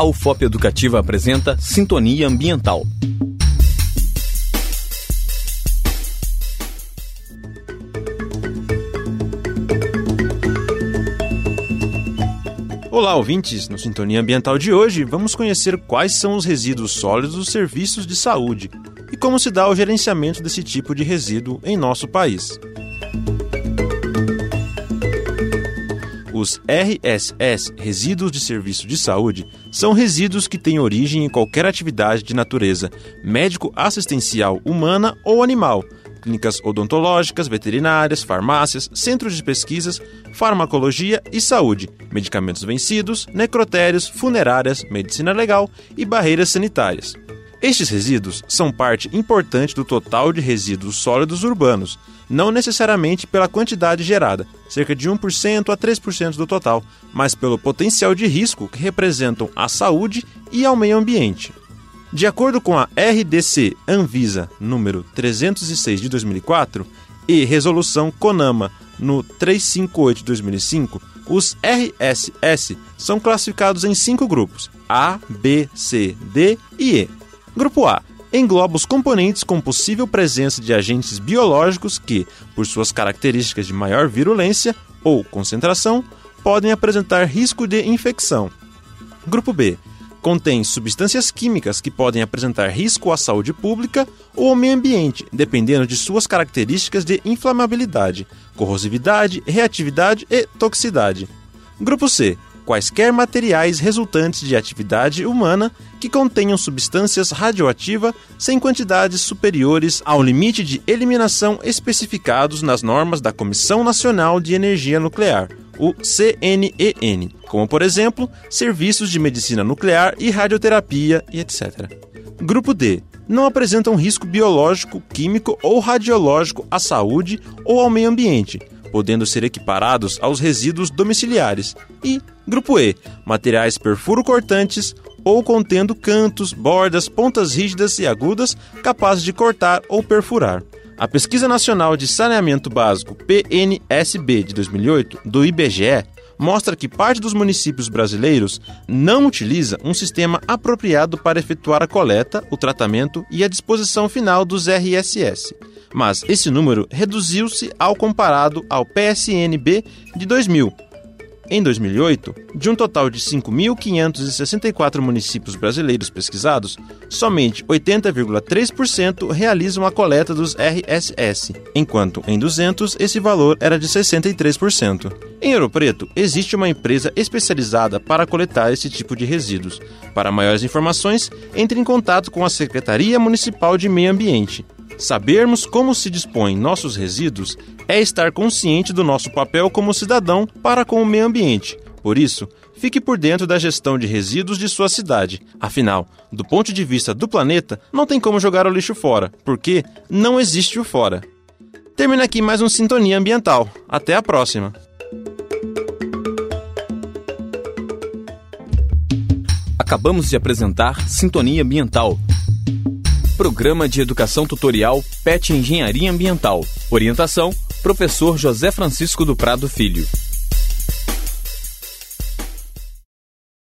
A UFOP Educativa apresenta Sintonia Ambiental. Olá, ouvintes! No Sintonia Ambiental de hoje, vamos conhecer quais são os resíduos sólidos dos serviços de saúde e como se dá o gerenciamento desse tipo de resíduo em nosso país. Os RSS, resíduos de serviço de saúde, são resíduos que têm origem em qualquer atividade de natureza médico-assistencial humana ou animal, clínicas odontológicas, veterinárias, farmácias, centros de pesquisas, farmacologia e saúde, medicamentos vencidos, necrotérios, funerárias, medicina legal e barreiras sanitárias. Estes resíduos são parte importante do total de resíduos sólidos urbanos, não necessariamente pela quantidade gerada, cerca de 1% a 3% do total, mas pelo potencial de risco que representam à saúde e ao meio ambiente. De acordo com a RDC Anvisa número 306 de 2004 e resolução CONAMA no 358 de 2005, os RSS são classificados em cinco grupos: A, B, C, D e E. Grupo A engloba os componentes com possível presença de agentes biológicos que, por suas características de maior virulência ou concentração, podem apresentar risco de infecção. Grupo B contém substâncias químicas que podem apresentar risco à saúde pública ou ao meio ambiente, dependendo de suas características de inflamabilidade, corrosividade, reatividade e toxicidade. Grupo C quaisquer materiais resultantes de atividade humana que contenham substâncias radioativas sem quantidades superiores ao limite de eliminação especificados nas normas da Comissão Nacional de Energia Nuclear, o CNEN, como por exemplo, serviços de medicina nuclear e radioterapia e etc. Grupo D não apresentam risco biológico, químico ou radiológico à saúde ou ao meio ambiente, podendo ser equiparados aos resíduos domiciliares, e grupo E, materiais perfuro-cortantes ou contendo cantos, bordas, pontas rígidas e agudas capazes de cortar ou perfurar. A Pesquisa Nacional de Saneamento Básico PNSB de 2008 do IBGE mostra que parte dos municípios brasileiros não utiliza um sistema apropriado para efetuar a coleta, o tratamento e a disposição final dos RSS mas esse número reduziu-se ao comparado ao PSNB de 2000. Em 2008, de um total de 5.564 municípios brasileiros pesquisados, somente 80,3% realizam a coleta dos RSS, enquanto em 200 esse valor era de 63%. Em Ouro Preto, existe uma empresa especializada para coletar esse tipo de resíduos. Para maiores informações, entre em contato com a Secretaria Municipal de Meio Ambiente Sabermos como se dispõem nossos resíduos é estar consciente do nosso papel como cidadão para com o meio ambiente. Por isso, fique por dentro da gestão de resíduos de sua cidade. Afinal, do ponto de vista do planeta, não tem como jogar o lixo fora, porque não existe o fora. Termina aqui mais um Sintonia Ambiental. Até a próxima! Acabamos de apresentar Sintonia Ambiental Programa de Educação Tutorial PET Engenharia Ambiental. Orientação: Professor José Francisco do Prado Filho.